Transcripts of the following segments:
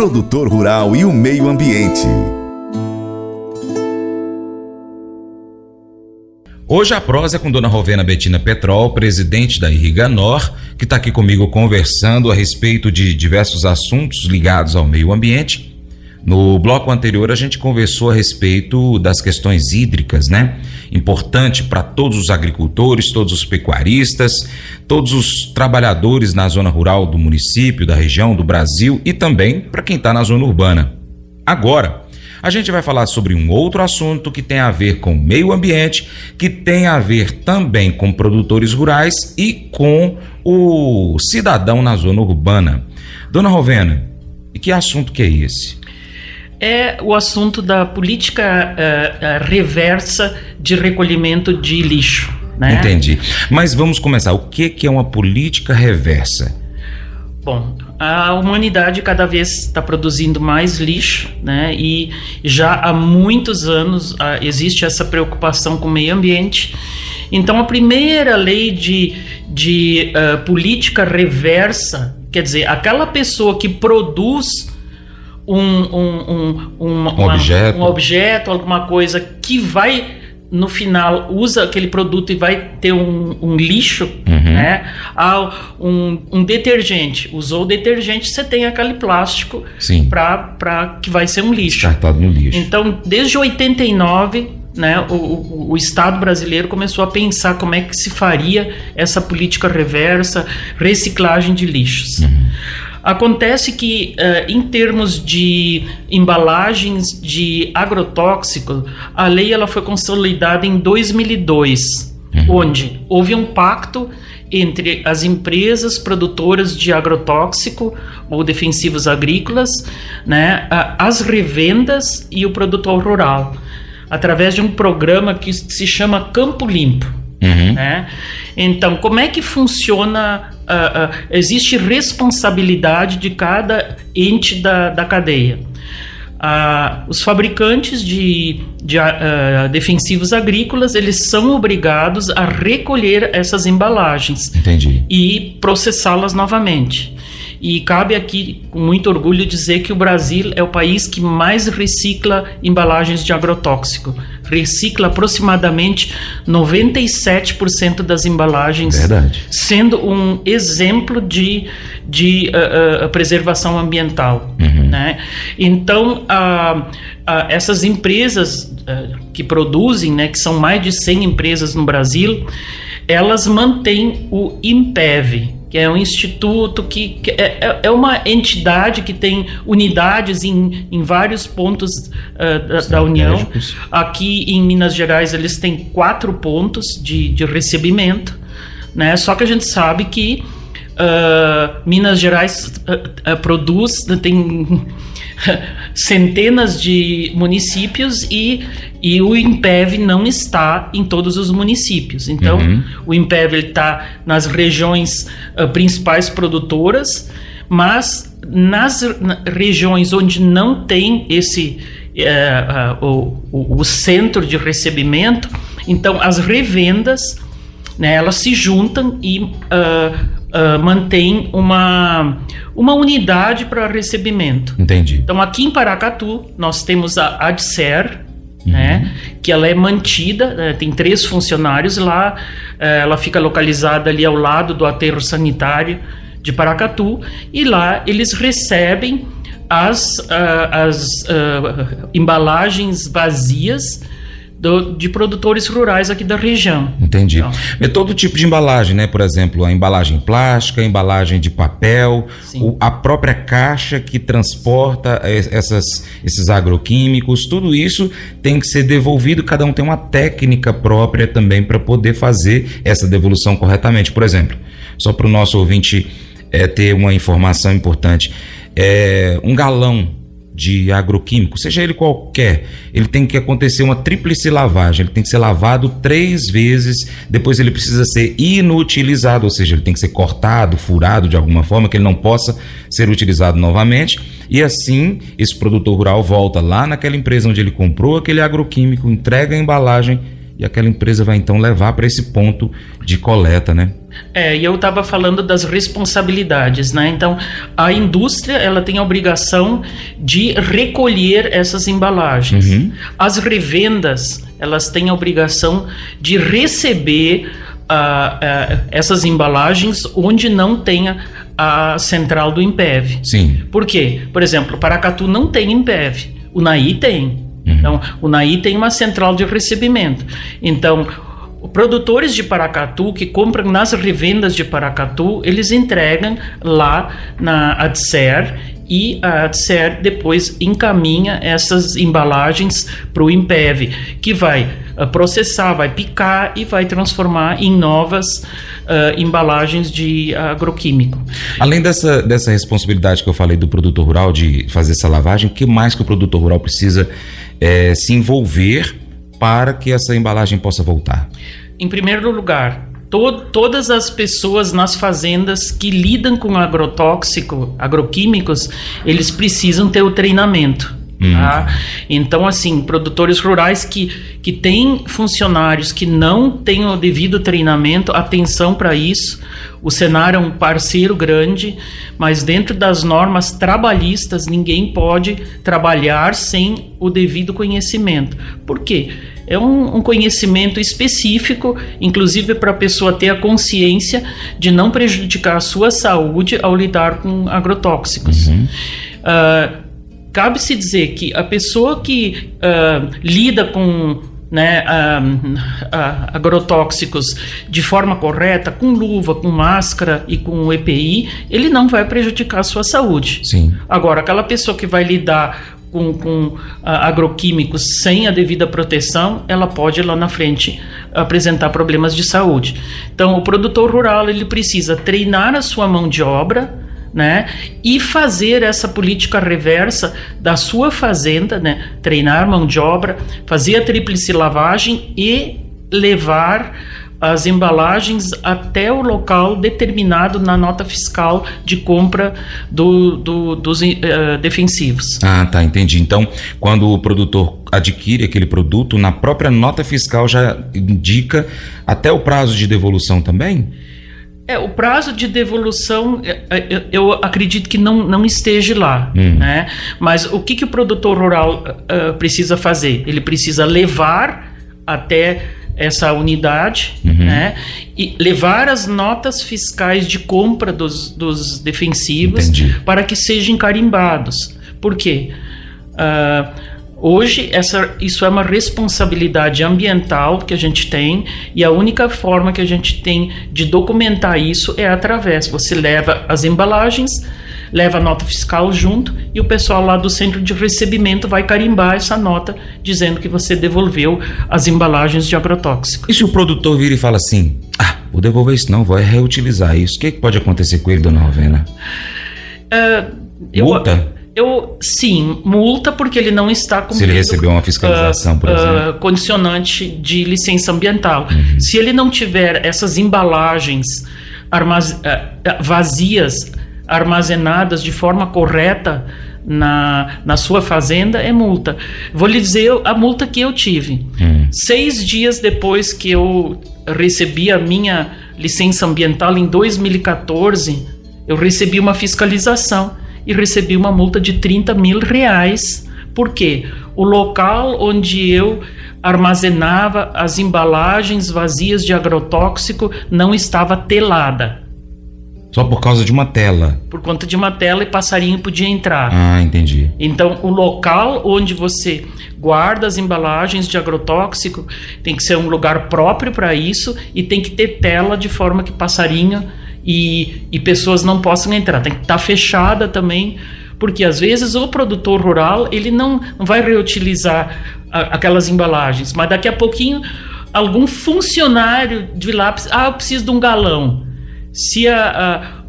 produtor rural e o meio ambiente. Hoje a prosa é com Dona Rovena Betina Petrol, presidente da Irriganor, que está aqui comigo conversando a respeito de diversos assuntos ligados ao meio ambiente. No bloco anterior a gente conversou a respeito das questões hídricas, né? Importante para todos os agricultores, todos os pecuaristas, todos os trabalhadores na zona rural do município, da região, do Brasil e também para quem está na zona urbana. Agora, a gente vai falar sobre um outro assunto que tem a ver com meio ambiente, que tem a ver também com produtores rurais e com o cidadão na zona urbana. Dona Rovena, e que assunto que é esse? É o assunto da política uh, uh, reversa de recolhimento de lixo. Né? Entendi. Mas vamos começar. O que, que é uma política reversa? Bom, a humanidade cada vez está produzindo mais lixo, né? E já há muitos anos uh, existe essa preocupação com o meio ambiente. Então, a primeira lei de, de política reversa, quer dizer, aquela pessoa que produz um, um, um, um, objeto. um objeto, alguma coisa que vai no final usa aquele produto e vai ter um, um lixo, uhum. né? Ah, um, um, detergente. Usou o detergente, você tem aquele plástico para que vai ser um lixo. Descartado no lixo. Então, desde 89, né, o, o, o, Estado brasileiro começou a pensar como é que se faria essa política reversa, reciclagem de lixos. Uhum. Acontece que, uh, em termos de embalagens de agrotóxico, a lei ela foi consolidada em 2002, uhum. onde houve um pacto entre as empresas produtoras de agrotóxico ou defensivos agrícolas, né, as revendas e o produtor rural, através de um programa que se chama Campo Limpo. Uhum. Né? Então, como é que funciona? Uh, uh, existe responsabilidade de cada ente da, da cadeia. Uh, os fabricantes de, de defensivos agrícolas eles são obrigados a recolher essas embalagens Entendi. e processá-las novamente. E cabe aqui, com muito orgulho, dizer que o Brasil é o país que mais recicla embalagens de agrotóxico. Recicla aproximadamente 97% das embalagens, Verdade. sendo um exemplo de, de uh, uh, preservação ambiental. Uhum. Né? Então, uh, essas empresas que produzem, né, que são mais de 100 empresas no Brasil, elas mantêm o IMPEV, que é um instituto que, que é, é, é uma entidade que tem unidades em, em vários pontos uh, da, da, União. Aqui em Minas Gerais eles têm quatro pontos de, de recebimento, né? Só que a gente sabe que uh, Minas Gerais uh, produz tem centenas de municípios e, e o IMPEV não está em todos os municípios. Então, uhum. o IMPEV está nas regiões uh, principais produtoras, mas nas regiões onde não tem esse uh, uh, o, o, o, centro de recebimento, então as revendas né, elas se juntam e uh, mantém uma, uma unidade para recebimento. Entendi. Então, aqui em Paracatu, nós temos a ADSER, uhum. né, que ela é mantida, né, tem três funcionários lá, uh, ela fica localizada ali ao lado do aterro sanitário de Paracatu, e lá eles recebem as, uh, as embalagens vazias do, de produtores rurais aqui da região. Entendi. Então, é todo tipo de embalagem, né? Por exemplo, a embalagem plástica, a embalagem de papel, o, a própria caixa que transporta essas, esses agroquímicos, tudo isso tem que ser devolvido. Cada um tem uma técnica própria também para poder fazer essa devolução corretamente. Por exemplo, só para o nosso ouvinte é, ter uma informação importante, é, um galão de agroquímico, seja ele qualquer, ele tem que acontecer uma tríplice lavagem, ele tem que ser lavado três vezes, depois ele precisa ser inutilizado, ou seja, ele tem que ser cortado, furado de alguma forma, que ele não possa ser utilizado novamente, e assim esse produtor rural volta lá naquela empresa onde ele comprou aquele agroquímico, entrega a embalagem e aquela empresa vai então levar para esse ponto de coleta, né? É, e eu estava falando das responsabilidades, né? Então, a indústria ela tem a obrigação de recolher essas embalagens. Uhum. As revendas elas têm a obrigação de receber uh, uh, essas embalagens onde não tenha a central do Impev. Sim. Por quê? Por exemplo, Paracatu não tem Impev, o Naí tem. Uhum. Então, o Naí tem uma central de recebimento. Então, produtores de Paracatu que compram nas revendas de Paracatu, eles entregam lá na ADSER e a ADSER depois encaminha essas embalagens para o Impev, que vai uh, processar, vai picar e vai transformar em novas uh, embalagens de agroquímico. Além dessa, dessa responsabilidade que eu falei do produtor rural de fazer essa lavagem, que mais que o produtor rural precisa é, se envolver para que essa embalagem possa voltar? Em primeiro lugar, to todas as pessoas nas fazendas que lidam com agrotóxico, agroquímicos, eles precisam ter o treinamento. Hum. Tá? Então, assim, produtores rurais que, que têm funcionários que não têm o devido treinamento, atenção para isso. O Senar é um parceiro grande, mas dentro das normas trabalhistas, ninguém pode trabalhar sem o devido conhecimento. Por quê? É um, um conhecimento específico, inclusive para a pessoa ter a consciência de não prejudicar a sua saúde ao lidar com agrotóxicos. Uhum. Uh, Cabe-se dizer que a pessoa que uh, lida com né, uh, agrotóxicos de forma correta, com luva, com máscara e com EPI, ele não vai prejudicar a sua saúde. Sim. Agora, aquela pessoa que vai lidar com, com uh, agroquímicos sem a devida proteção, ela pode lá na frente apresentar problemas de saúde. Então, o produtor rural ele precisa treinar a sua mão de obra, né? E fazer essa política reversa da sua fazenda, né? Treinar mão de obra, fazer a tríplice lavagem e levar as embalagens até o local determinado na nota fiscal de compra do, do, dos uh, defensivos. Ah, tá, entendi. Então, quando o produtor adquire aquele produto, na própria nota fiscal já indica até o prazo de devolução também? É, o prazo de devolução, é, é, eu acredito que não, não esteja lá, hum. né? Mas o que, que o produtor rural uh, precisa fazer? Ele precisa levar até essa unidade, uhum. né? E levar as notas fiscais de compra dos, dos defensivos Entendi. para que sejam carimbados. Por quê? Uh, Hoje, essa, isso é uma responsabilidade ambiental que a gente tem e a única forma que a gente tem de documentar isso é através. Você leva as embalagens, leva a nota fiscal junto e o pessoal lá do centro de recebimento vai carimbar essa nota dizendo que você devolveu as embalagens de agrotóxico. E se o produtor vira e fala assim: ah, vou devolver isso não, vou reutilizar isso, o que, que pode acontecer com ele, dona Rovena? Uh, Multa? Eu, sim, multa porque ele não está com. Se ele recebeu uma fiscalização, uh, por exemplo. Uh, condicionante de licença ambiental. Uhum. Se ele não tiver essas embalagens armaz... Uh, vazias, armazenadas de forma correta na, na sua fazenda, é multa. Vou lhe dizer a multa que eu tive. Uhum. Seis dias depois que eu recebi a minha licença ambiental, em 2014, eu recebi uma fiscalização e recebi uma multa de 30 mil reais, porque o local onde eu armazenava as embalagens vazias de agrotóxico não estava telada. Só por causa de uma tela? Por conta de uma tela e passarinho podia entrar. Ah, entendi. Então, o local onde você guarda as embalagens de agrotóxico tem que ser um lugar próprio para isso e tem que ter tela de forma que passarinho e, e pessoas não possam entrar. Tem que estar tá fechada também, porque às vezes o produtor rural ele não, não vai reutilizar a, aquelas embalagens, mas daqui a pouquinho algum funcionário de lá, ah, eu preciso de um galão. Se a, a,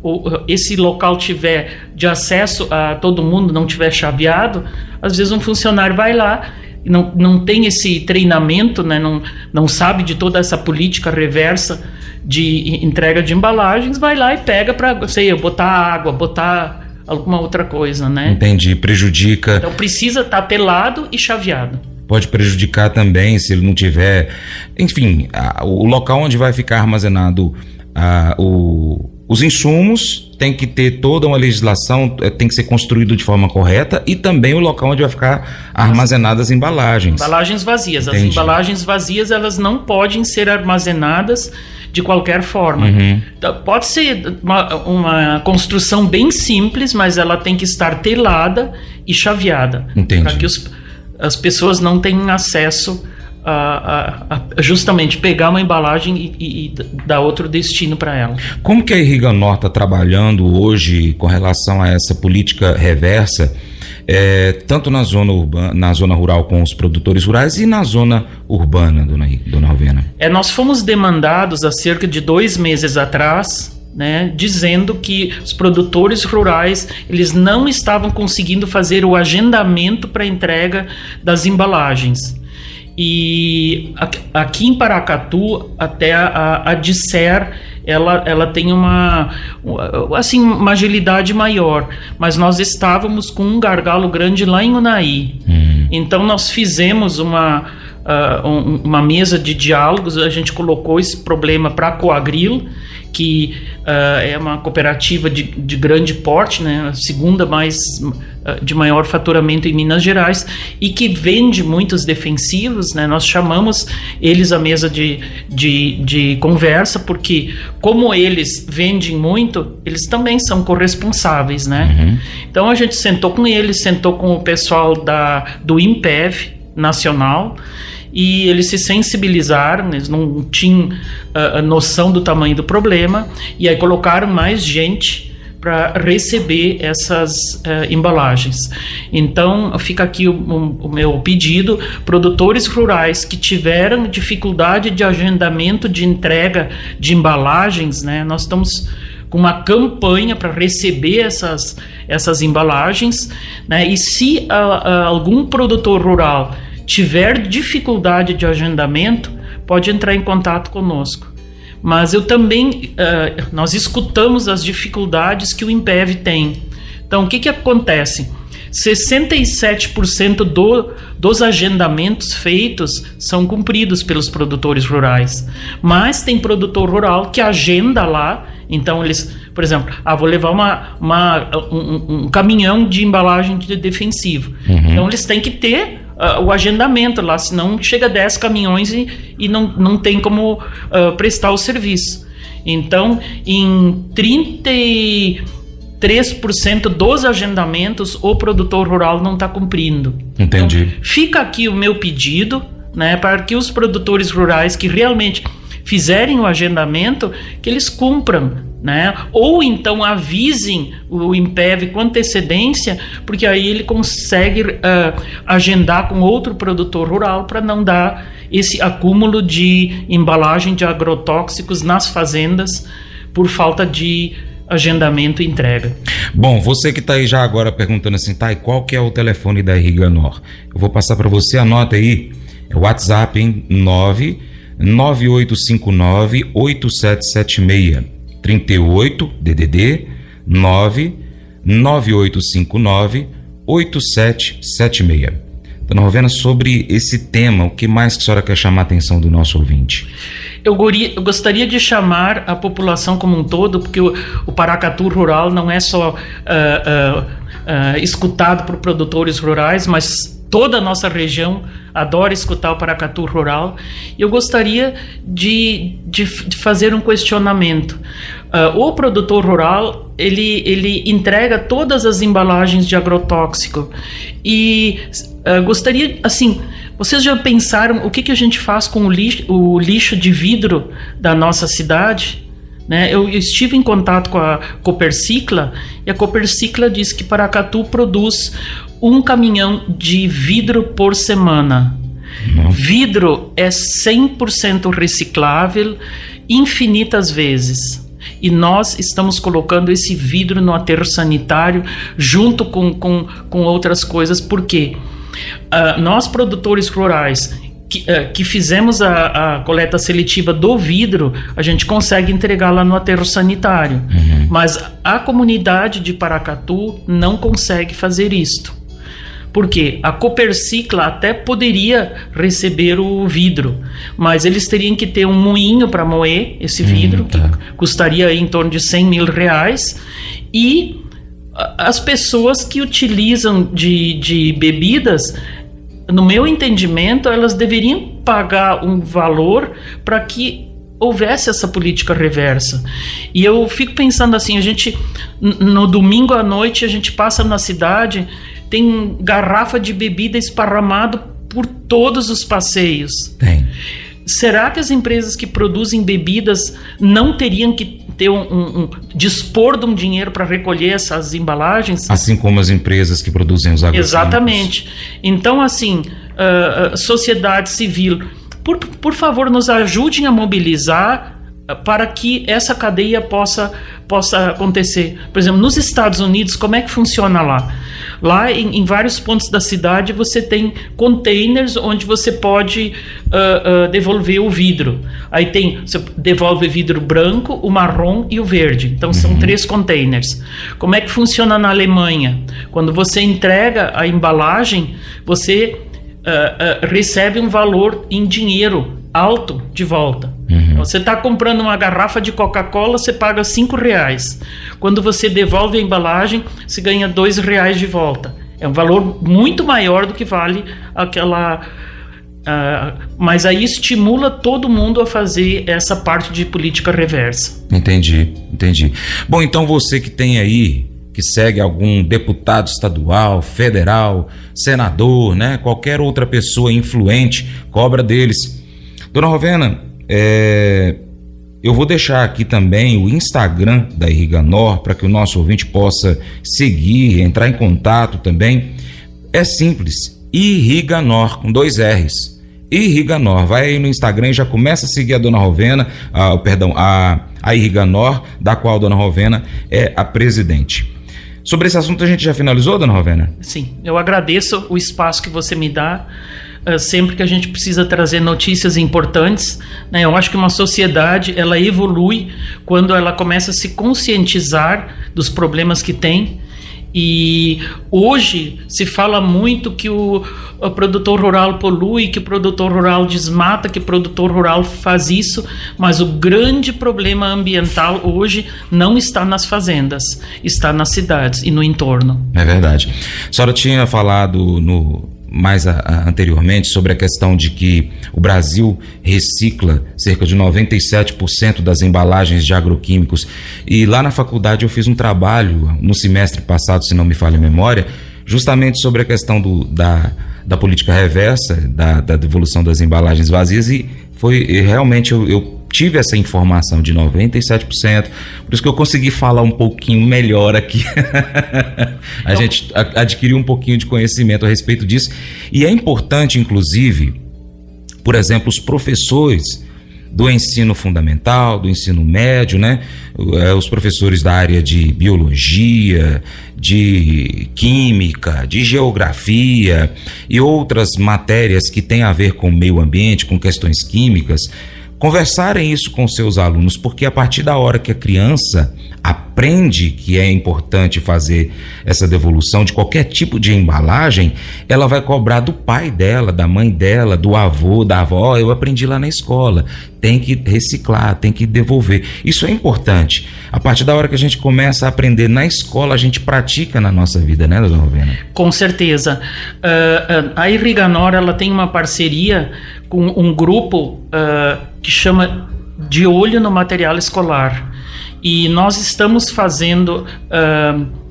esse local tiver de acesso a todo mundo, não tiver chaveado, às vezes um funcionário vai lá não, não tem esse treinamento, né? não, não sabe de toda essa política reversa de entrega de embalagens, vai lá e pega para, sei, botar água, botar alguma outra coisa, né? Entendi, prejudica. Então precisa estar tá telado e chaveado. Pode prejudicar também se ele não tiver, enfim, a, o local onde vai ficar armazenado a, o, os insumos, tem que ter toda uma legislação, é, tem que ser construído de forma correta e também o local onde vai ficar armazenadas as embalagens. Embalagens vazias. Entendi. As embalagens vazias elas não podem ser armazenadas de qualquer forma. Uhum. Então, pode ser uma, uma, construção bem simples, mas ela tem que estar telada e chaveada para que os, as pessoas não tenham acesso a, a, a, justamente pegar uma embalagem e, e, e dar outro destino para ela. Como que a Irriga Norte está trabalhando hoje com relação a essa política reversa, é, tanto na zona, urbana, na zona rural com os produtores rurais e na zona urbana, dona, dona Alvena? É, nós fomos demandados há cerca de dois meses atrás né, dizendo que os produtores rurais eles não estavam conseguindo fazer o agendamento para entrega das embalagens. E aqui em Paracatu, até a, a Disser, ela, ela tem uma, assim, uma agilidade maior. Mas nós estávamos com um gargalo grande lá em Unai. Hum. Então nós fizemos uma, uh, um, uma mesa de diálogos, a gente colocou esse problema para a Coagril que uh, é uma cooperativa de, de grande porte, né, a segunda mais uh, de maior faturamento em Minas Gerais e que vende muitos defensivos, né, nós chamamos eles à mesa de, de, de conversa porque como eles vendem muito, eles também são corresponsáveis, né? Uhum. Então a gente sentou com eles, sentou com o pessoal da do Impev nacional e eles se sensibilizaram, eles não tinham uh, noção do tamanho do problema, e aí colocaram mais gente para receber essas uh, embalagens. Então, fica aqui o, o, o, meu pedido: produtores rurais que tiveram dificuldade de agendamento de entrega de embalagens, né, nós estamos com uma campanha para receber essas, essas embalagens, né, e se uh, algum produtor rural tiver dificuldade de agendamento, pode entrar em contato conosco. Mas eu também, uh, nós escutamos as dificuldades que o Impev tem. Então, o que, que acontece? 67% do, dos agendamentos feitos são cumpridos pelos produtores rurais. Mas tem produtor rural que agenda lá, então eles, por exemplo, ah, vou levar uma, uma um, um, caminhão de embalagem de defensivo. Uhum. Então eles têm que ter uh, o agendamento lá, senão chega 10 caminhões e, e não, não tem como uh, prestar o serviço. Então, em 33% dos agendamentos, o produtor rural não está cumprindo. Entendi. Então, fica aqui o meu pedido, né, para que os produtores rurais que realmente fizerem o agendamento, que eles cumpram, né? Ou então avisem o Impev com antecedência, porque aí ele consegue uh, agendar com outro produtor rural para não dar esse acúmulo de embalagem de agrotóxicos nas fazendas por falta de agendamento e entrega. Bom, você que está aí já agora perguntando assim, tá, e qual que é o telefone da Irriganor? Eu vou passar para você, anota aí, é o WhatsApp em 9 9859 8776 38 DDD 9 9859 8776. Dona Rovena, sobre esse tema, o que mais que a senhora quer chamar a atenção do nosso ouvinte? Eu, eu gostaria de chamar a população como um todo, porque o, o Paracatu rural não é só uh, uh, uh, escutado por produtores rurais, mas toda a nossa região adora escutar o Paracatu Rural. Eu gostaria de, de, de fazer um questionamento. Uh, o produtor rural ele, ele entrega todas as embalagens de agrotóxico e uh, gostaria assim vocês já pensaram o que, que a gente faz com o lixo, o lixo de vidro da nossa cidade? Né? Eu estive em contato com a Copercicla e a Copercicla diz que Paracatu produz um caminhão de vidro por semana. Vidro é 100% reciclável infinitas vezes. E nós estamos colocando esse vidro no aterro sanitário junto com, com, com outras coisas, porque uh, nós, produtores rurais, que, uh, que fizemos a, a, coleta seletiva do vidro, a gente consegue entregar lá no aterro sanitário. Uhum. Mas a comunidade de Paracatu não consegue fazer isto Porque a Copercicla até poderia receber o vidro, mas eles teriam que ter um moinho para moer esse vidro, hum, tá. que custaria em torno de 100 mil reais, e as pessoas que utilizam de, de bebidas, no meu entendimento, elas deveriam pagar um valor para que houvesse essa política reversa. E eu fico pensando assim, a gente no domingo à noite a gente passa na cidade, tem garrafa de bebida esparramado por todos os passeios. Tem. Será que as empresas que produzem bebidas não teriam que ter um, um, um dispor de um dinheiro para recolher essas embalagens? Assim como as empresas que produzem os agroquímicos. Exatamente. Então, assim, uh, sociedade civil por, por favor, nos ajudem a mobilizar para que essa cadeia possa, possa acontecer. Por exemplo, nos Estados Unidos, como é que funciona lá? Lá, em, em vários pontos da cidade, você tem containers onde você pode uh, uh, devolver o vidro. Aí tem, você devolve vidro branco, o marrom e o verde. Então, são uhum. três containers. Como é que funciona na Alemanha? Quando você entrega a embalagem, você uh, recebe um valor em dinheiro alto de volta. Uhum. Você está comprando uma garrafa de Coca-Cola, você paga cinco reais. Quando você devolve a embalagem, você ganha dois reais de volta. É um valor muito maior do que vale aquela. Uh, mas aí estimula todo mundo a fazer essa parte de política reversa. Entendi, entendi. Bom, então você que tem aí que segue algum deputado estadual, federal, senador, né? Qualquer outra pessoa influente, cobra deles. Dona Rovena, é, eu vou deixar aqui também o Instagram da Irriganor para que o nosso ouvinte possa seguir, entrar em contato também. É simples, Irriganor com dois R's. Irriganor, vai aí no Instagram e já começa a seguir a Dona Rovena, a, perdão, a, a Irriganor, da qual a Dona Rovena é a presidente. Sobre esse assunto a gente já finalizou, dona Rovena? Sim, eu agradeço o espaço que você me dá. Uh, sempre que a gente precisa trazer notícias importantes, né? eu acho que uma sociedade ela evolui quando ela começa a se conscientizar dos problemas que tem e hoje se fala muito que o, o, produtor rural polui, que o produtor rural desmata, que o produtor rural faz isso, mas o grande problema ambiental hoje não está nas fazendas, está nas cidades e no entorno. É verdade. A senhora tinha falado no mais a, a, anteriormente sobre a questão de que o Brasil recicla cerca de 97% das embalagens de agroquímicos. E lá na faculdade eu fiz um trabalho no semestre passado, se não me falha a memória, justamente sobre a questão do, da, da política reversa, da, da devolução das embalagens vazias, e foi e realmente eu, eu tive essa informação de 97%, por isso que eu consegui falar um pouquinho melhor aqui. a então, gente adquiriu um pouquinho de conhecimento a respeito disso. E é importante, inclusive, por exemplo, os professores do ensino fundamental, do ensino médio, né? É, os professores da área de biologia, de química, de geografia e outras matérias que têm a ver com o meio ambiente, com questões químicas, conversarem isso com seus alunos, porque a partir da hora que a criança aprende que é importante fazer essa devolução de qualquer tipo de embalagem, ela vai cobrar do pai dela, da mãe dela, do avô, da avó. Eu aprendi lá na escola. Tem que reciclar, tem que devolver. Isso é importante. A partir da hora que a gente começa a aprender na escola, a gente pratica na nossa vida, né, dona Rovena? Com certeza. Uh, a Irriganor ela tem uma parceria com um grupo uh, que chama De Olho no Material Escolar. E nós estamos fazendo. Uh,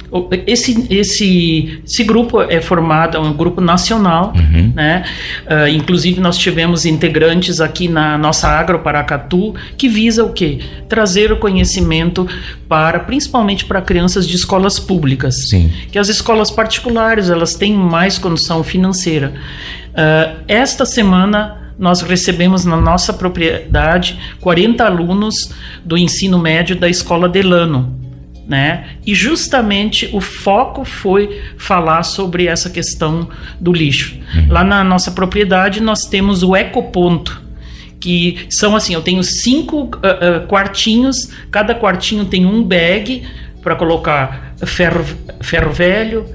esse, esse, esse grupo é formado, é um grupo nacional, uhum. né? Uh, inclusive nós tivemos integrantes aqui na nossa Agro Paracatu que visa o quê? Trazer o conhecimento para, principalmente para crianças de escolas públicas. Sim. Que as escolas particulares elas têm mais condição financeira. Uh, esta semana nós recebemos na nossa propriedade 40 alunos do ensino médio da escola Delano. Né? E justamente o foco foi falar sobre essa questão do lixo. Uhum. Lá na nossa propriedade nós temos o ecoponto, que são assim, eu tenho cinco uh, uh, quartinhos, cada quartinho tem um bag para colocar ferro, ferro velho,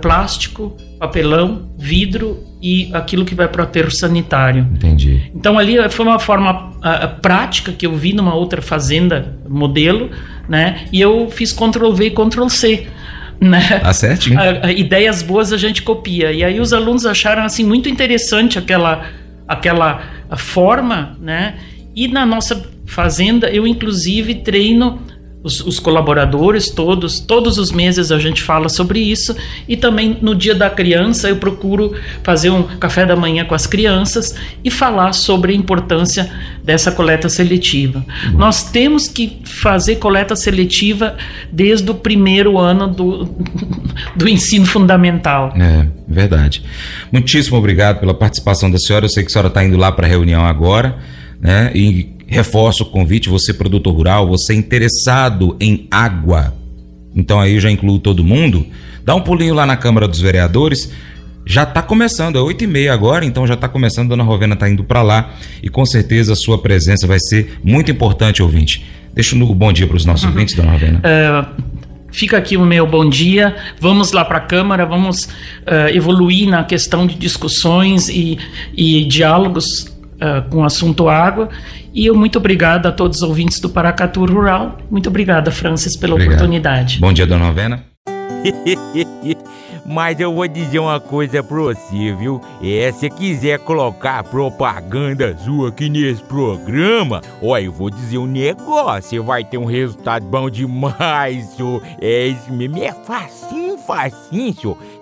plástico, papelão, vidro e aquilo que vai para o aterro sanitário. Entendi. Então ali foi uma forma uh, prática que eu vi numa outra fazenda modelo, né? E eu fiz Ctrl V e Ctrl C. Né? Tá certinho. ideias boas a gente copia. E aí os alunos acharam assim muito interessante aquela aquela forma, né? E na nossa fazenda eu inclusive treino os, os, colaboradores todos, todos os meses a gente fala sobre isso e também no dia da criança eu procuro fazer um café da manhã com as crianças e falar sobre a importância dessa coleta seletiva. Nós temos que fazer coleta seletiva desde o primeiro ano do, do ensino fundamental. É, verdade. Muitíssimo obrigado pela participação da senhora. Eu sei que a senhora está indo lá para a reunião agora, né? E reforço o convite, você produtor rural, você interessado em água, então aí eu já incluo todo mundo, dá um pulinho lá na Câmara dos Vereadores, já está começando, é 8 e meia agora, então já está começando, Dona Rovena está indo para lá e com certeza a sua presença vai ser muito importante, ouvinte. Deixa um bom dia para os nossos uhum. ouvintes, Dona Rovena. É, fica aqui o meu bom dia. Vamos lá para a Câmara, vamos uh, evoluir na questão de discussões e, e diálogos uh, com o assunto água. E eu muito obrigada a todos os ouvintes do Paracatu Rural. Muito obrigada, Francis, pela Obrigado. oportunidade. Bom dia, dona Novena. Mas eu vou dizer uma coisa pra você, viu? É, se quiser colocar propaganda sua aqui nesse programa, ó, eu vou dizer um negócio, você vai ter um resultado bom demais, senhor. É isso mesmo, é facinho, facinho, senhor.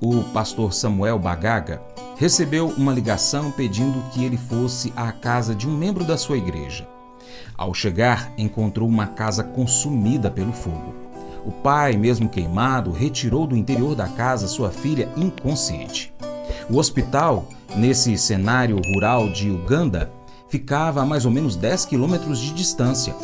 o pastor Samuel Bagaga recebeu uma ligação pedindo que ele fosse à casa de um membro da sua igreja. Ao chegar, encontrou uma casa consumida pelo fogo. O pai, mesmo queimado, retirou do interior da casa sua filha inconsciente. O hospital, nesse cenário rural de Uganda, ficava a mais ou menos 10 quilômetros de distância.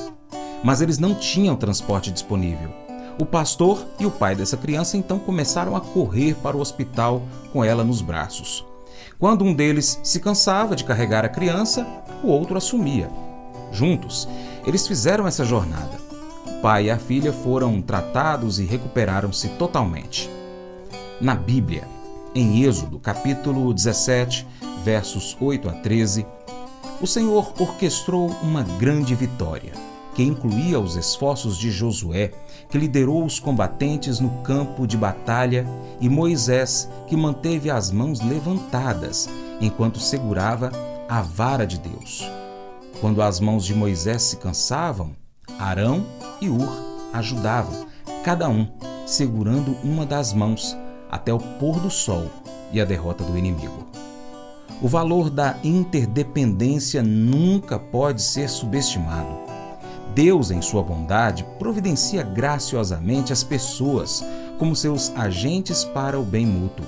Mas eles não tinham transporte disponível. O pastor e o pai dessa criança então começaram a correr para o hospital com ela nos braços. Quando um deles se cansava de carregar a criança, o outro assumia. Juntos, eles fizeram essa jornada pai e a filha foram tratados e recuperaram-se totalmente. Na Bíblia, em Êxodo, capítulo 17, versos 8 a 13, o Senhor orquestrou uma grande vitória, que incluía os esforços de Josué, que liderou os combatentes no campo de batalha, e Moisés, que manteve as mãos levantadas enquanto segurava a vara de Deus. Quando as mãos de Moisés se cansavam, Arão e Ur ajudavam, cada um segurando uma das mãos até o pôr do sol e a derrota do inimigo. O valor da interdependência nunca pode ser subestimado. Deus, em sua bondade, providencia graciosamente as pessoas como seus agentes para o bem mútuo.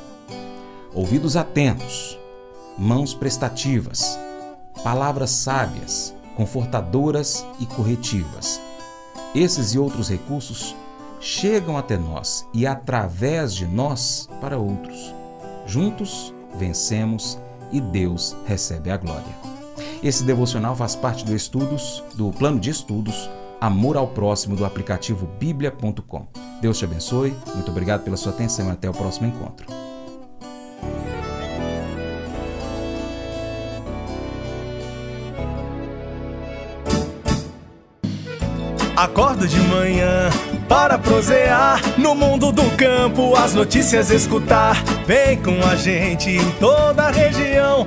Ouvidos atentos, mãos prestativas, palavras sábias, confortadoras e corretivas. Esses e outros recursos chegam até nós e através de nós para outros. Juntos vencemos e Deus recebe a glória. Esse devocional faz parte do estudos do plano de estudos Amor ao Próximo do aplicativo bíblia.com. Deus te abençoe. Muito obrigado pela sua atenção e até o próximo encontro. Acordo de manhã para prosear no mundo do campo, as notícias escutar. Vem com a gente em toda a região